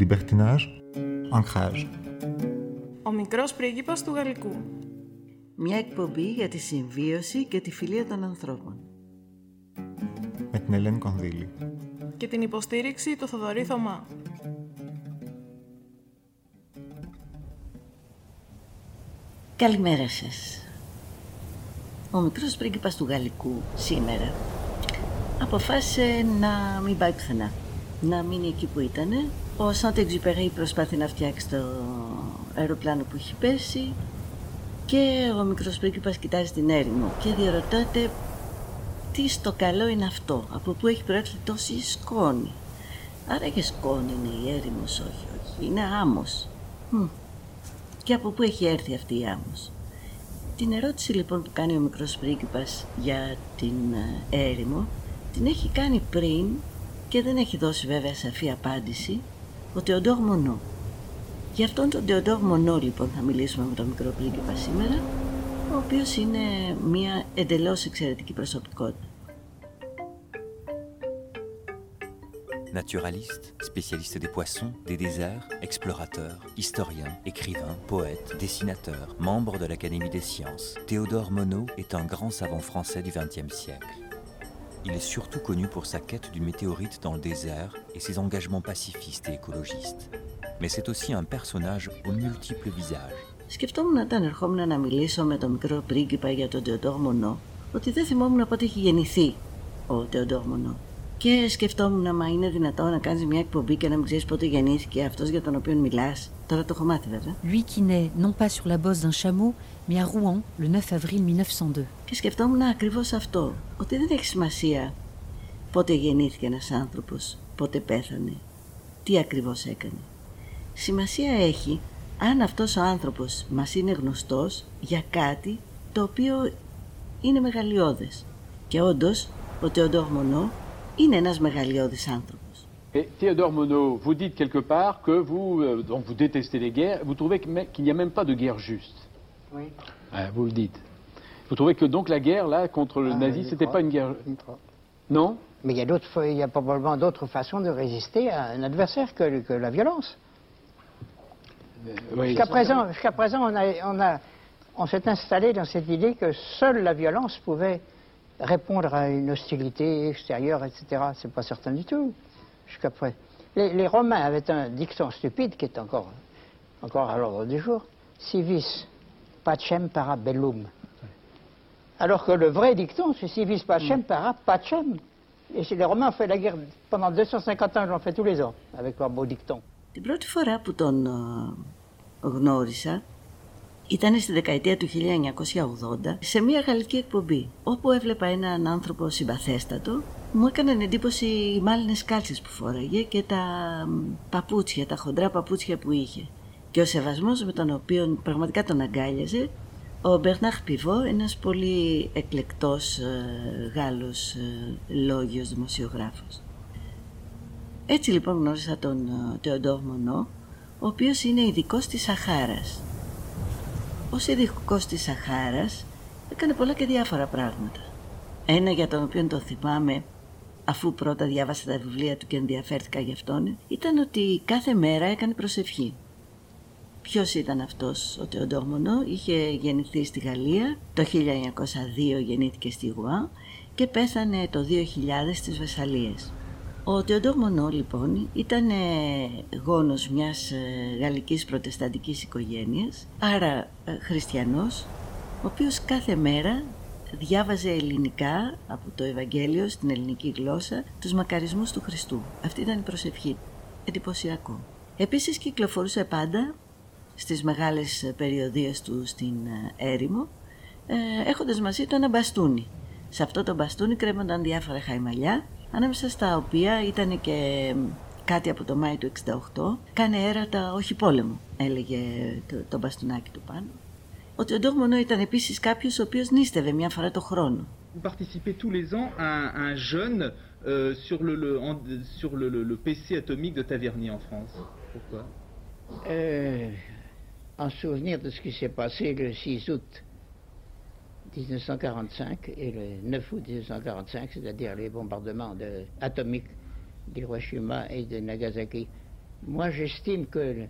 Libertinage, ancrage. Ο μικρός πρίγκιπας του Γαλλικού. Μια εκπομπή για τη συμβίωση και τη φιλία των ανθρώπων. Με την Ελένη Κονδύλη. Και την υποστήριξη του Θοδωρή Θωμά. Καλημέρα σας. Ο μικρός πρίγκιπας του Γαλλικού σήμερα αποφάσισε να μην πάει πουθενά. Να μείνει εκεί που ήταν. Ο Σάντε Εξυπερή προσπάθει να φτιάξει το αεροπλάνο που έχει πέσει και ο μικρός πρίγκιπας κοιτάζει την έρημο και διαρωτάται τι στο καλό είναι αυτό, από πού έχει προέρχεται τόση σκόνη; Άρα και σκόνη είναι η έρημος, όχι, όχι, είναι άμμος. Και από πού έχει έρθει αυτή η άμμος; Την ερώτηση λοιπόν που κάνει ο μικρός πρίγκιπας για την ε, έρημο την έχει κάνει πριν και δεν έχει δώσει βέβαια σαφή απάντηση ο Τεοντόρ Μονό. Γι' αυτόν τον Τεοντόρ Μονό λοιπόν θα μιλήσουμε με τον μικρό πρίγκιπα σήμερα ο οποίος είναι μια εντελώς εξαιρετική προσωπικότητα. Naturaliste, spécialiste des poissons, des déserts, explorateur, historien, écrivain, poète, dessinateur, membre de l'Académie des sciences, Théodore Monod est un grand savant français du XXe siècle. Il est surtout connu pour sa quête d'une météorite dans le désert et ses engagements pacifistes et écologistes. Mais c'est aussi un personnage aux multiples visages. Σκεφτόμουν όταν ερχόμουν να μιλήσω με τον μικρό πρίγκιπα για τον Τεοντόρ Μονό ότι δεν θυμόμουν πότε έχει γεννηθεί ο Τεοντόρ Μονό. Και σκεφτόμουν, μα είναι δυνατόν να κάνεις μια εκπομπή και να μην ξέρεις πότε γεννήθηκε αυτός για τον οποίο μιλάς. Τώρα το έχω μάθει βέβαια. Lui qui naît non pas sur la bosse d'un chameau, mais à Rouen le 9 avril 1902. Και σκεφτόμουν ακριβώς αυτό. Ότι δεν έχει σημασία πότε γεννήθηκε ένας άνθρωπος, πότε πέθανε, τι ακριβώς έκανε. Σημασία έχει αν αυτός ο άνθρωπος μας είναι γνωστός για κάτι το οποίο είναι μεγαλειώδες. Και όντως, ο Τεοντόρ Μονό είναι ένας μεγαλειώδης άνθρωπος. Et Théodore Monod, vous dites quelque part que vous, euh, donc vous détestez les guerres, vous trouvez que- qu'il n'y a même pas de guerre juste. Oui. Ouais, vous le dites. Vous trouvez que donc la guerre, là, contre le Ah, nazi, je c'était crois. pas une guerre... Je crois. Non Mais il y a, d'autres, fa- il y a probablement d'autres façons de résister à un adversaire que, que la violence. Oui. Jusqu'à présent, jusqu'à présent, on, a, on, a, on s'est installé dans cette idée que seule la violence pouvait répondre à une hostilité extérieure, etc. C'est pas certain du tout. Jusqu'à présent. Les, les Romains avaient un dicton stupide qui est encore, encore à l'ordre du jour. Civis pacem para bellum. Alors que le vrai dicton, c'est civis pacem para pacem. Et chez les Romains ont fait la guerre pendant 250 ans, ils l'ont fait tous les ans, avec leur beau dicton. Την πρώτη φορά που τον ε, γνώρισα Ήταν στη δεκαετία του 1980 σε μια γαλλική εκπομπή όπου έβλεπα έναν άνθρωπο συμπαθέστατο μου έκαναν εντύπωση οι μάλινες κάλτσες που φόραγε και τα μ, παπούτσια, τα χοντρά παπούτσια που είχε και ο σεβασμός με τον οποίο πραγματικά τον αγκάλιαζε ο Μπερνάχ Πιβό, ένας πολύ εκλεκτός ε, Γάλλος ε, λόγιος δημοσιογράφος. Έτσι λοιπόν γνώρισα τον ε, Τεοντόρ Μονό, ο οποίος είναι ειδικός της Σαχάρας. Ως ειδικό της Σαχάρας έκανε πολλά και διάφορα πράγματα. Ένα για τον οποίο το θυμάμαι, αφού πρώτα διάβασα τα βιβλία του και ενδιαφέρθηκα γι' αυτόν, ήταν ότι κάθε μέρα έκανε προσευχή. Ποιος ήταν αυτός ο Τεοντόρ Μονό, είχε γεννηθεί στη Γαλλία, το 1902 γεννήθηκε στη Γουά και πέθανε το 2000 στις Βεσσαλίες. Ο Τεοντόρ Μονό λοιπόν ήταν ε, γόνος μιας ε, γαλλικής προτεσταντικής οικογένειας, άρα ε, χριστιανός, ο οποίος κάθε μέρα διάβαζε ελληνικά από το Ευαγγέλιο στην ελληνική γλώσσα τους μακαρισμούς του Χριστού. Αυτή ήταν η προσευχή. Εντυπωσιακό. Επίσης κυκλοφορούσε πάντα στις μεγάλες ε, περιοδίες του στην ε, έρημο ε, έχοντας μαζί του ένα μπαστούνι. Σε αυτό το μπαστούνι κρέμονταν διάφορα χαϊμαλιά ανάμεσα στα οποία ήταν και μ, κάτι από το Μάη του 68 «Κάνε έρατα, όχι πόλεμο», έλεγε το, το μπαστούνάκι του πάνω. Ο Τεοντόρ Μονό ήταν επίσης κάποιος ο οποίος νίστευε μια φορά το χρόνο. Vous participez tous les ans à un, à un jeûne euh, sur, le, le- en- sur le, le- le PC atomique de Tavernier en France. Pourquoi; Euh, en souvenir de ce qui s'est passé le 6 août 1945 et le 9 août 1945, c'est-à-dire les bombardements de- atomiques d'Hiroshima et de Nagasaki Moi, j'estime que le,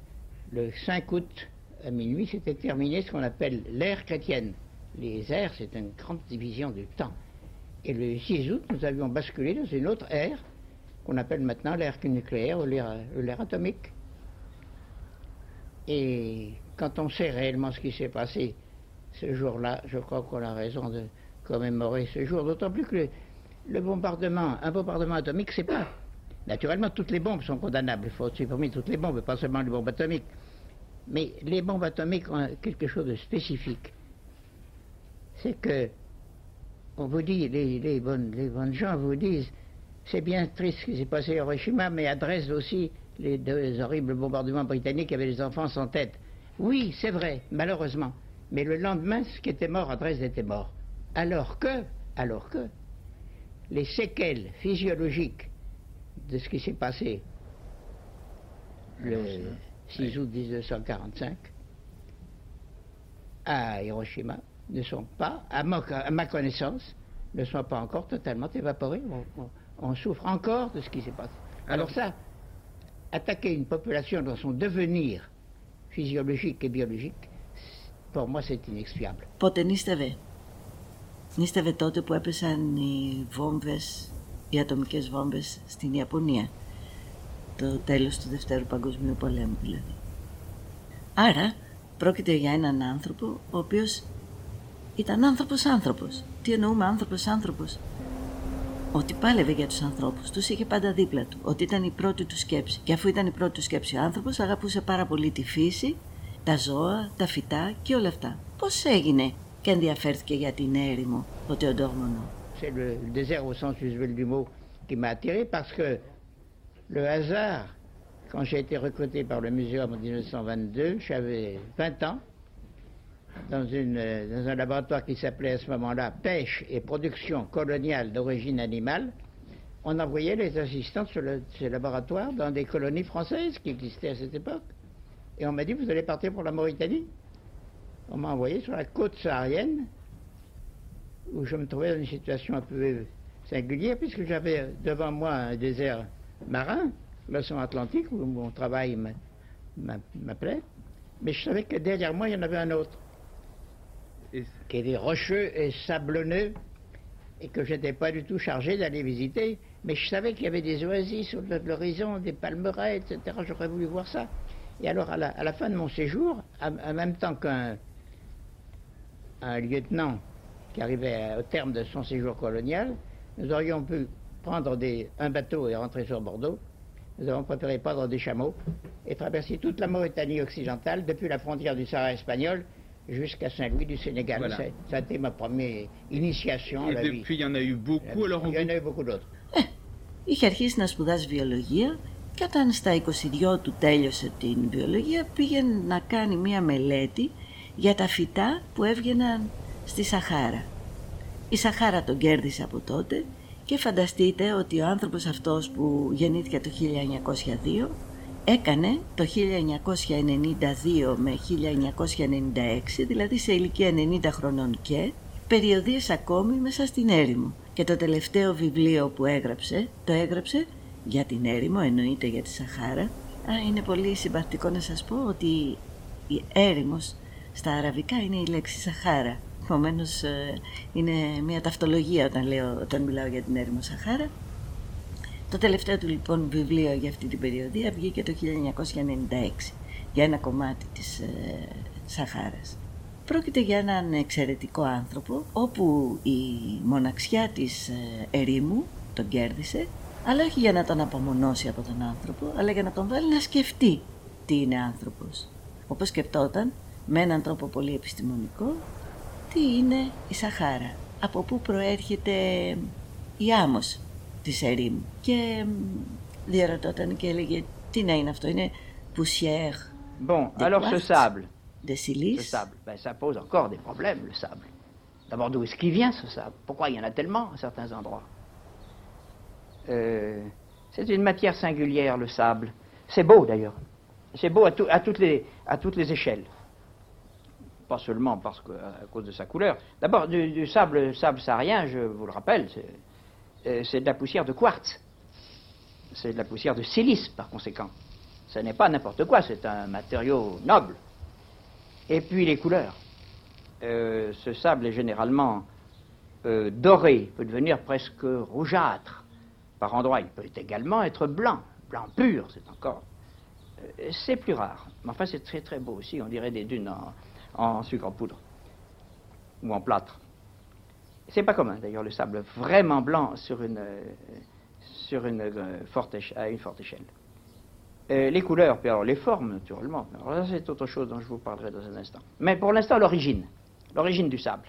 le 5 août à minuit, c'était terminé ce qu'on appelle l'ère chrétienne. Les ères, c'est une grande division du temps. Et le 6 août, nous avions basculé dans une autre ère qu'on appelle maintenant l'ère nucléaire ou l'ère atomique. Et quand on sait réellement ce qui s'est passé ce jour-là, je crois qu'on a raison de commémorer ce jour, d'autant plus que le, bombardement, un bombardement atomique, c'est pas. Naturellement, toutes les bombes sont condamnables. Il faut supprimer toutes les bombes, pas seulement les bombes atomiques. Mais les bombes atomiques ont quelque chose de spécifique. C'est que, on vous dit, les, bonnes, gens vous disent, c'est bien triste ce qui s'est passé à Hiroshima, mais à Dresde aussi, les deux horribles bombardements britanniques avaient les enfants sans tête. Oui, c'est vrai, malheureusement. Mais le lendemain, ce qui était mort à Dresde était mort. Alors que, alors que, les séquelles physiologiques de ce qui s'est passé le 6 août 1945 à Hiroshima ne sont pas, à ma, à ma connaissance, ne sont pas encore totalement évaporées. On, on- on souffre encore de ce qui s'est passé. Alors, ça, attaquer une population dans son devenir physiologique et biologique, pour moi c'est inexpiable. Πότε νίστευε; Νίστευε τότε που έπεσαν οι βόμβες, οι ατομικές βόμβες στην Ιαπωνία. Το τέλος του Δευτέρου Παγκοσμίου Πολέμου δηλαδή. Άρα πρόκειται για έναν άνθρωπο ο οποίος ήταν άνθρωπος άνθρωπος. Τι εννοούμε άνθρωπος άνθρωπος; Ότι πάλευε για τους ανθρώπους, τους είχε πάντα δίπλα του. Ότι ήταν η πρώτη του σκέψη. Και αφού ήταν η πρώτη του σκέψη ο άνθρωπος, αγαπούσε πάρα πολύ τη φύση, τα ζώα, τα φυτά και όλα αυτά. Πώς έγινε και ενδιαφέρθηκε για την έρημο ο Τεοντόρ Μονό. C'est le, le désert au sens usuel du mot qui m'a attiré parce que le hasard, quand j'ai été recruté par le muséum en 1922, j'avais 20 ans, dans, une, euh, dans un laboratoire qui s'appelait à ce moment-là Pêche et production coloniale d'origine animale. On envoyait les assistants sur le, ce laboratoire dans des colonies françaises qui existaient à cette époque. Et on m'a dit, vous allez partir pour la Mauritanie On m'a envoyé sur la côte saharienne, où je me trouvais dans une situation un peu singulière, puisque j'avais devant moi un désert marin, l'océan Atlantique, où mon travail m'a- m'a- m'appelait, mais je savais que derrière moi, il y en avait un autre, Et- qui était rocheux et sablonneux, et que je n'étais pas du tout chargé d'aller visiter, mais je savais qu'il y avait des oasis sur le- l'horizon, des palmeraies, etc. J'aurais voulu voir ça. Et alors, à la, à la fin de mon séjour, en en même temps qu'un un lieutenant qui arrivait à- au terme de son séjour colonial, nous aurions pu prendre des- un bateau et rentrer sur Bordeaux. Nous avons préféré prendre des chameaux et traverser toute la Mauritanie occidentale, depuis la frontière du Sahara espagnol jusqu'à Saint-Louis du Sénégal. Voilà. Ça, ça a été ma première initiation à Et la vie. depuis, il y en a eu beaucoup. Alors, on Il y en vous- a eu beaucoup d'autres. Είχε αρχίσει να σπουδάζει βιολογία και όταν στα 22 του τέλειωσε την βιολογία πήγε να κάνει μία μελέτη για τα φυτά που έβγαιναν στη Σαχάρα. Η Σαχάρα τον κέρδισε από τότε και φανταστείτε ότι ο άνθρωπος αυτός που γεννήθηκε το 1902 έκανε το 1992 με 1996, δηλαδή σε ηλικία 90 χρονών και, περιοδίες ακόμη μέσα στην έρημο. Και το τελευταίο βιβλίο που έγραψε, το έγραψε για την έρημο, εννοείται για τη Σαχάρα. Α, είναι πολύ συμπαθητικό να σας πω ότι η έρημος στα αραβικά είναι η λέξη Σαχάρα. Επομένως είναι μια ταυτολογία όταν, λέω, όταν μιλάω για την έρημο Σαχάρα. Το τελευταίο του λοιπόν βιβλίο για αυτή την περιοδία βγήκε το 1996 για ένα κομμάτι της ε, Σαχάρας. Πρόκειται για έναν εξαιρετικό άνθρωπο όπου η μοναξιά της ε, ερήμου τον κέρδισε αλλά όχι για να τον απομονώσει από τον άνθρωπο αλλά για να τον βάλει να σκεφτεί τι είναι άνθρωπος. Όπως σκεφτόταν με έναν τρόπο πολύ επιστημονικό τι είναι η Σαχάρα, από πού προέρχεται η άμμος της ερήμου και μ, διαρωτόταν και έλεγε τι να είναι αυτό, είναι poussière Bon, Des alors ce quartz sable, de ce silice. sable, ben, ça pose encore des problèmes, le sable. D'abord, d'où est-ce qu'il vient ce sable; Pourquoi il y en a tellement à certains endroits; Euh, C'est une matière singulière, le sable. C'est beau d'ailleurs. C'est beau à, tout- à toutes les, échelles. Pas seulement parce que, à cause de sa couleur. D'abord, du, du sable, sable saharien, je vous le rappelle, c'est euh, c'est de la poussière de quartz. C'est de la poussière de silice, par conséquent. Ce n'est pas n'importe quoi, c'est un matériau noble. Et puis les couleurs. Euh, ce sable est généralement doré, peut devenir presque rougeâtre. Par endroits, il peut également être blanc, blanc pur, c'est encore. euh, c'est plus rare. Mais enfin, c'est très très beau aussi. On dirait des dunes en, sucre en poudre ou en plâtre. C'est pas commun d'ailleurs le sable vraiment blanc sur une, euh, euh, forte à une forte échelle. Les couleurs, puis alors les formes naturellement. Alors c'est autre chose dont je vous parlerai dans un instant. Mais pour l'instant, l'origine, l'origine du sable.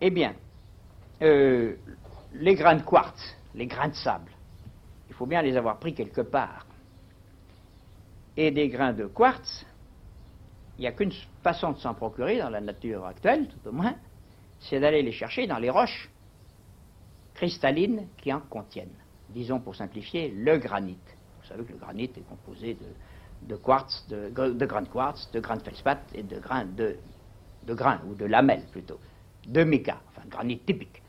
Eh bien, les grains de quartz, les grains de sable, il faut bien les avoir pris quelque part. Et des grains de quartz, il n'y a qu'une façon de s'en procurer dans la nature actuelle, tout au moins, c'est d'aller les chercher dans les roches cristallines qui en contiennent. Disons pour simplifier, le granit. Vous savez que le granit est composé de, quartz, de, gr- de grains de quartz, de grains de feldspath et de grains de, de grains, ou de lamelles plutôt, de mica, enfin granit typique.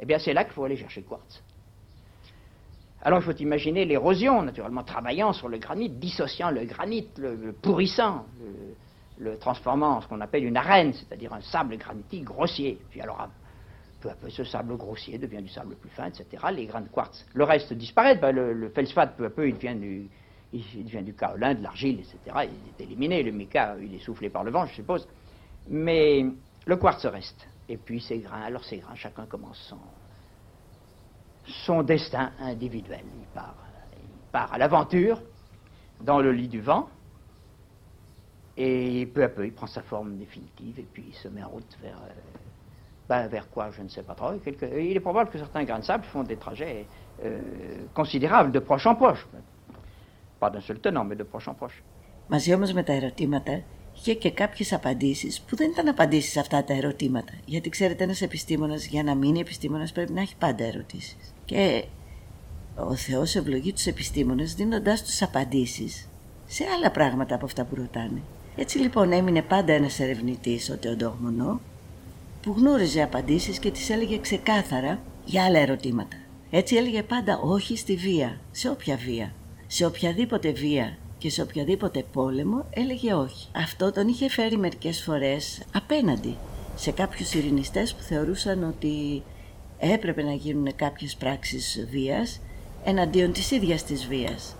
Eh bien, c'est là qu'il faut aller chercher le quartz. Alors, il faut imaginer l'érosion, naturellement, travaillant sur le granit, dissociant le granit, le, pourrissant, le, transformant en ce qu'on appelle une arène, c'est-à-dire un sable granitique grossier. Puis alors, à- peu à peu, ce sable grossier devient du sable plus fin, etc. Les grains de quartz. Le reste disparaît. Ben, le, le peu à peu, il devient du, il, kaolin, de l'argile, etc. Il est éliminé. Le mica, il est soufflé par le vent, je suppose. Mais le quartz reste. Et puis ces grains, alors ces grains, chacun commence son, son destin individuel. Il part, il part à l'aventure, dans le lit du vent, et peu à peu, il prend sa forme définitive, et puis il se met en route vers, euh, ben, vers quoi, je ne sais pas trop. Et quelque- il est probable que certains grains de sable font des trajets euh, considérables, de proche en proche. Pas d'un seul tenant, mais de proche en proche. Μαζί όμως με τα ερωτήματα είχε και κάποιες απαντήσεις που δεν ήταν απαντήσεις σε αυτά τα ερωτήματα. Γιατί ξέρετε ένας επιστήμονας για να μείνει επιστήμονας πρέπει να έχει πάντα ερωτήσεις. Και ο Θεός ευλογεί τους επιστήμονες δίνοντάς τους απαντήσεις σε άλλα πράγματα από αυτά που ρωτάνε. Έτσι λοιπόν έμεινε πάντα ένας ερευνητής, ο Τεοντόγμονο, που γνώριζε απαντήσεις και τις έλεγε ξεκάθαρα για άλλα ερωτήματα. Έτσι έλεγε πάντα όχι στη βία, σε όποια βία. Σε οποιαδήποτε βία και σε οποιαδήποτε πόλεμο έλεγε όχι. Αυτό τον είχε φέρει μερικές φορές απέναντι σε κάποιους ειρηνιστές που θεωρούσαν ότι έπρεπε να γίνουν κάποιες πράξεις βίας εναντίον της ίδιας της βίας.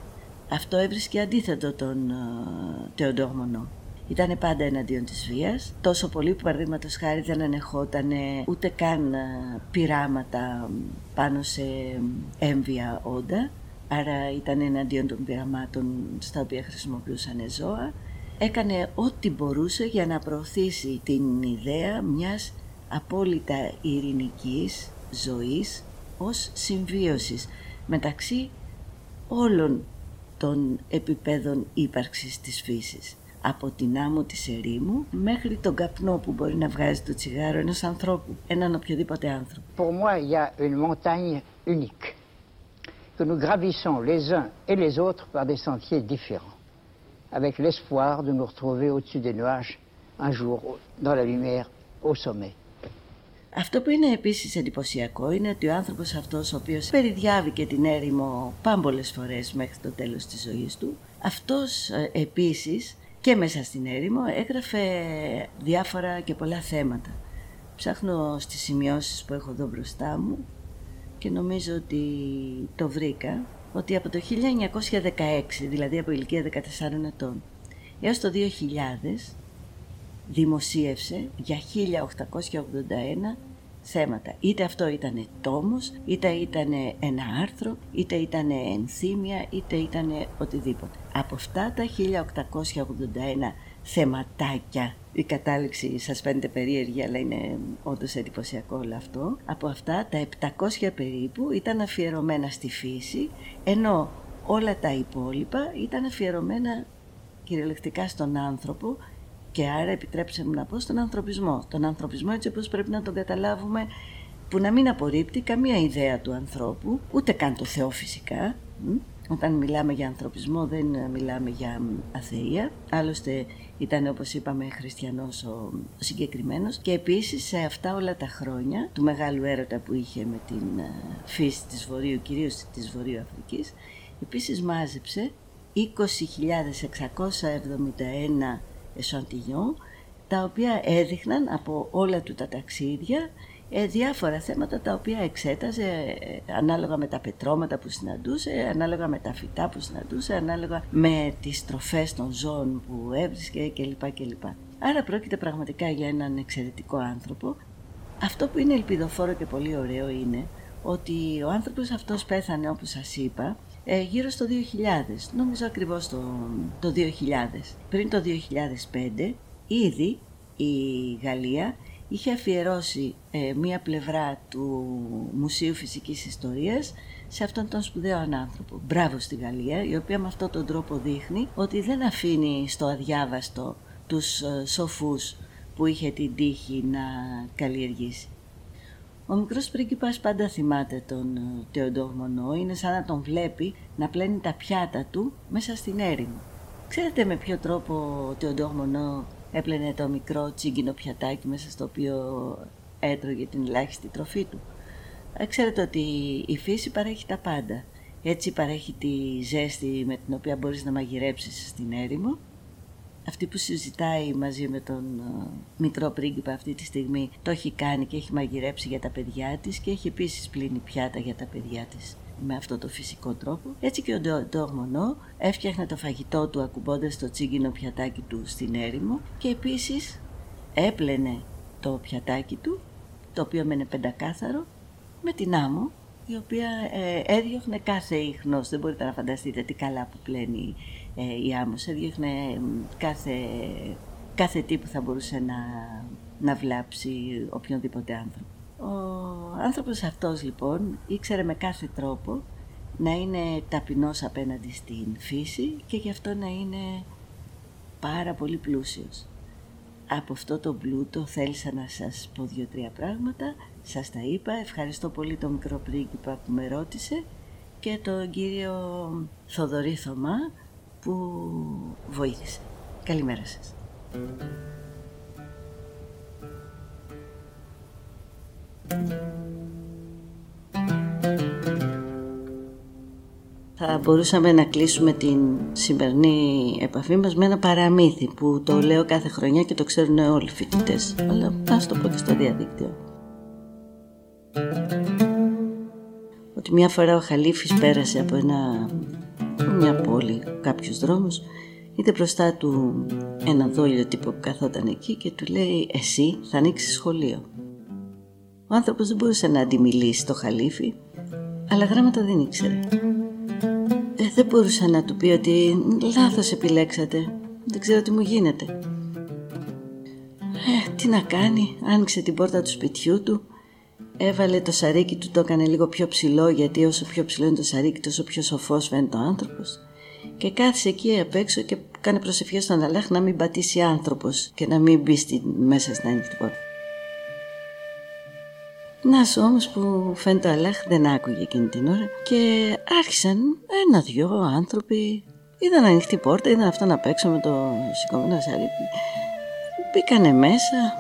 Αυτό έβρισκε αντίθετο τον uh, Τεοντόγμονο. Ήταν πάντα εναντίον της βίας, τόσο πολύ που παραδείγματος χάρη δεν ανεχόταν ούτε καν ε, πειράματα πάνω σε έμβια όντα, άρα ήταν εναντίον των πειραμάτων στα οποία χρησιμοποιούσαν ζώα. Έκανε ό,τι μπορούσε για να προωθήσει την ιδέα μιας απόλυτα ειρηνικής ζωής ως συμβίωσης μεταξύ όλων των επιπέδων ύπαρξης της φύσης. Από την άμμο της ερήμου μέχρι τον καπνό που μπορεί να βγάζει το τσιγάρο ενός ανθρώπου, έναν οποιοδήποτε άνθρωπο. Pour moi, il y a une montagne unique que nous gravissons les uns et les autres par des sentiers différents, avec l'espoir de nous retrouver au-dessus des nuages un jour dans la lumière au sommet. Αυτό που είναι επίσης εντυπωσιακό είναι ότι ο άνθρωπος αυτός ο οποίος περιδιάβηκε την έρημο πάμπολες φορές μέχρι το τέλος της ζωής του, αυτός ε, επίσης και μέσα στην έρημο έγραφε διάφορα και πολλά θέματα. Ψάχνω στις σημειώσεις που έχω εδώ μπροστά μου και νομίζω ότι το βρήκα ότι από το 1916, δηλαδή από ηλικία 14 ετών, έως το 2000 δημοσίευσε για 1881 θέματα. Είτε αυτό ήταν τόμος, είτε ήταν ένα άρθρο, είτε ήταν ενθύμια, είτε ήταν οτιδήποτε. Από αυτά τα 1881 θεματάκια, η κατάληξη σας φαίνεται περίεργη, αλλά είναι όντως εντυπωσιακό όλο αυτό. Από αυτά τα 700 περίπου ήταν αφιερωμένα στη φύση, ενώ όλα τα υπόλοιπα ήταν αφιερωμένα κυριολεκτικά στον άνθρωπο και άρα επιτρέψτε μου να πω στον ανθρωπισμό. Τον ανθρωπισμό έτσι όπως πρέπει να τον καταλάβουμε που να μην απορρίπτει καμία ιδέα του ανθρώπου, ούτε καν το Θεό φυσικά. Μ. Όταν μιλάμε για ανθρωπισμό δεν μιλάμε για μ, αθεία. Άλλωστε ήταν όπως είπαμε χριστιανός ο, ο συγκεκριμένος και επίσης σε αυτά όλα τα χρόνια του μεγάλου έρωτα που είχε με την ε, φύση της Βορείου, κυρίως της Βορείου Αφρικής, Επίσης μάζεψε 20.671 εσαντιγιόν τα οποία έδειχναν από όλα του τα ταξίδια ε, διάφορα θέματα τα οποία εξέταζε ε, ανάλογα με τα πετρώματα που συναντούσε, ανάλογα με τα φυτά που συναντούσε, ανάλογα με τις τροφές των ζώων που έβρισκε κλπ. κλπ. Άρα πρόκειται πραγματικά για έναν εξαιρετικό άνθρωπο. Αυτό που είναι ελπιδοφόρο και πολύ ωραίο είναι ότι ο άνθρωπος αυτός πέθανε όπως σας είπα ε, γύρω στο 2000, νομίζω ακριβώς το, το 2000. Πριν το 2005 ήδη η Γαλλία είχε αφιερώσει ε, μία πλευρά του Μουσείου Φυσικής Ιστορίας σε αυτόν τον σπουδαίο άνθρωπο. Μπράβο στη Γαλλία, η οποία με αυτόν τον τρόπο δείχνει ότι δεν αφήνει στο αδιάβαστο τους ε, σοφούς που είχε την τύχη να καλλιεργήσει. Ο μικρός πρίγκιπας πάντα θυμάται τον ε, Τεοντόρ Μονό, είναι σαν να τον βλέπει να πλένει τα πιάτα του μέσα στην έρημο. Ξέρετε με ποιο τρόπο ο Τεοντόρ Μονό έπλαινε το μικρό τσίγκινο πιατάκι μέσα στο οποίο έτρωγε την ελάχιστη τροφή του. Ε, ξέρετε ότι η φύση παρέχει τα πάντα. Έτσι παρέχει τη ζέστη με την οποία μπορείς να μαγειρέψεις στην έρημο. Αυτή που συζητάει μαζί με τον ε, μικρό πρίγκιπα αυτή τη στιγμή το έχει κάνει και έχει μαγειρέψει για τα παιδιά της και έχει επίσης πλύνει πιάτα για τα παιδιά της με αυτό το φυσικό τρόπο. Έτσι και ο Ντορμονό έφτιαχνε το φαγητό του ακουμπώντας το τσίγκινο πιατάκι του στην έρημο και επίσης έπλαινε το πιατάκι του, το οποίο μένε πεντακάθαρο, με την άμμο, η οποία ε, έδιωχνε κάθε ίχνος. Δεν μπορείτε να φανταστείτε τι καλά που πλένει ε, η άμμος. Έδιωχνε κάθε, κάθε τι που θα μπορούσε να, να βλάψει οποιονδήποτε άνθρωπο. Ο άνθρωπος αυτός λοιπόν ήξερε με κάθε τρόπο να είναι ταπεινός απέναντι στην φύση και γι' αυτό να είναι πάρα πολύ πλούσιος. Από αυτό το πλούτο θέλησα να σας πω δύο-τρία πράγματα. Σας τα είπα. Ευχαριστώ πολύ τον μικρό πρίγκιπα που με ρώτησε και τον κύριο Θοδωρή Θωμά που βοήθησε. Καλημέρα σας. Θα μπορούσαμε να κλείσουμε την σημερινή επαφή μας με ένα παραμύθι που το λέω κάθε χρονιά και το ξέρουν όλοι οι φοιτητές. Αλλά ας το πω και στο διαδίκτυο. Ότι μια φορά ο Χαλίφης πέρασε από ένα, μια πόλη, κάποιους δρόμους είδε μπροστά του ένα δόλιο τύπο που καθόταν εκεί και του λέει «Εσύ θα ανοίξεις σχολείο». Ο άνθρωπος δεν μπορούσε να αντιμιλήσει το χαλίφι, αλλά γράμματα δεν ήξερε. Ε, δεν μπορούσε να του πει ότι λάθος επιλέξατε, δεν ξέρω τι μου γίνεται. Ε, τι να κάνει, άνοιξε την πόρτα του σπιτιού του, έβαλε το σαρίκι του, το έκανε λίγο πιο ψηλό γιατί όσο πιο ψηλό είναι το σαρίκι τόσο πιο σοφός φαίνεται ο άνθρωπος και κάθισε εκεί απ' έξω και κάνει προσευχές στον Αλάχ να μην πατήσει άνθρωπος και να μην μπει μέσα στην ανοιχτή πόρτα. Να σου όμως που φαίνεται ο Αλάχ δεν άκουγε εκείνη την ώρα και άρχισαν ένα-δυο άνθρωποι. Είδαν ανοιχτή πόρτα, είδαν αυτό να παίξω με το σηκωμένο σαρίκι μπήκανε μέσα.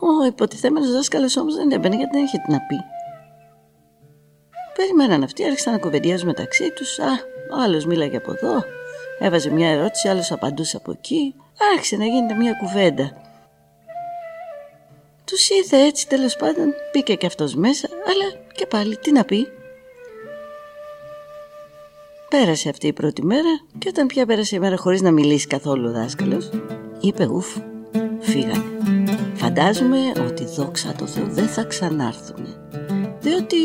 Ο υποτιθέμενος δάσκαλος όμως δεν έμπαινε γιατί δεν είχε τι να πει. Περιμέναν αυτοί, άρχισαν να κουβεντιάζουν μεταξύ τους. Α, ο άλλος μίλαγε από εδώ Έβαζε μια ερώτηση, άλλος απαντούσε από εκεί Άρχισε να γίνεται μια κουβέντα τους ήρθε έτσι τέλος πάντων, μπήκε και αυτός μέσα, αλλά και πάλι τι να πει. Πέρασε αυτή η πρώτη μέρα και όταν πια πέρασε η μέρα χωρίς να μιλήσει καθόλου ο δάσκαλος, είπε ουφ, φύγανε. Φαντάζομαι ότι δόξα τω Θεώ δεν θα ξανάρθουν. Διότι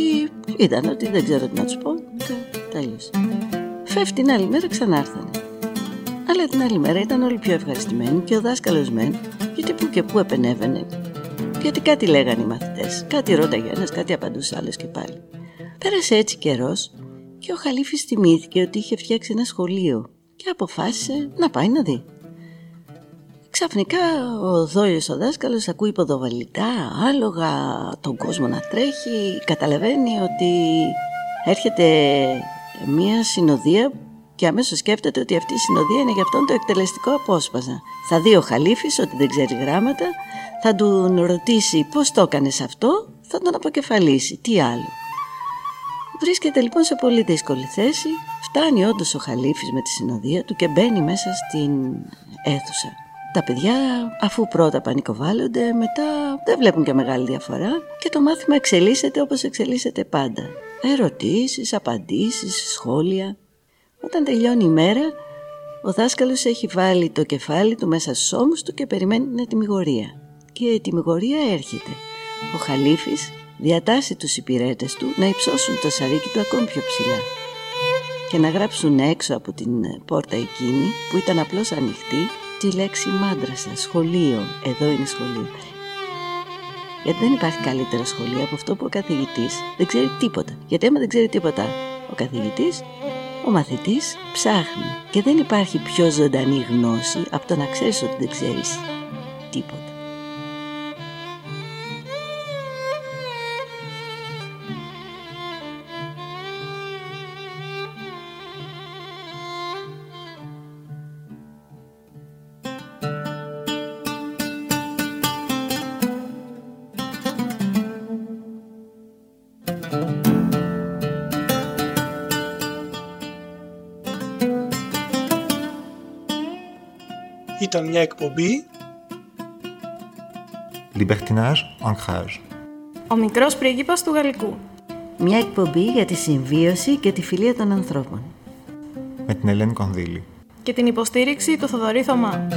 είδαν ότι δεν ξέρω τι να τους πω και τέλειωσε. Φεύγει την άλλη μέρα ξανάρθανε. Αλλά την άλλη μέρα ήταν όλοι πιο ευχαριστημένοι και ο δάσκαλος μεν, γιατί που και που επενέβαινε γιατί κάτι λέγανε οι μαθητές. Κάτι ρώταγε ένας, κάτι απαντούσε άλλος και πάλι. Πέρασε έτσι καιρός και ο Χαλίφης θυμήθηκε ότι είχε φτιάξει ένα σχολείο και αποφάσισε να πάει να δει. Ξαφνικά ο δόλιος ο δάσκαλος ακούει ποδοβαλικά, άλογα, τον κόσμο να τρέχει, καταλαβαίνει ότι έρχεται μια συνοδεία και αμέσως σκέφτεται ότι αυτή η συνοδεία είναι για αυτόν το εκτελεστικό απόσπασμα. Θα δει ο Χαλίφης ότι δεν ξέρει γράμματα, θα του ρωτήσει πώς το έκανες αυτό, θα τον αποκεφαλίσει, τι άλλο. Βρίσκεται λοιπόν σε πολύ δύσκολη θέση. Φτάνει όντως ο Χαλίφης με τη συνοδεία του και μπαίνει μέσα στην αίθουσα. Τα παιδιά αφού πρώτα πανικοβάλλονται μετά δεν βλέπουν και μεγάλη διαφορά και το μάθημα εξελίσσεται όπως εξελίσσεται πάντα. Ερωτήσεις, απαντήσεις, σχόλια. Όταν τελειώνει η μέρα ο δάσκαλος έχει βάλει το κεφάλι του μέσα στους ώμους του και περιμένει την ετοιμιγορία. Και η ετοιμιγορία έρχεται. Ο Χαλίφης διατάσσει τους υπηρέτες του να υψώσουν το σαρίκι του ακόμη πιο ψηλά και να γράψουν έξω από την πόρτα εκείνη που ήταν απλώς ανοιχτή τη λέξη μάντρασα, σχολείο, εδώ είναι σχολείο. Γιατί δεν υπάρχει καλύτερο σχολείο από αυτό που ο καθηγητής δεν ξέρει τίποτα. Γιατί άμα δεν ξέρει τίποτα ο καθηγητής, ο μαθητής ψάχνει και δεν υπάρχει πιο ζωντανή γνώση από το να ξέρεις ότι δεν ξέρεις τίποτα. Ήταν μια εκπομπή Libertinage, ancrage. Ο μικρός πρίγκιπας του Γαλλικού. Μια εκπομπή για τη συμβίωση και τη φιλία των ανθρώπων. Με την Ελένη Κονδύλη. Και την υποστήριξη του Θοδωρή Θωμά.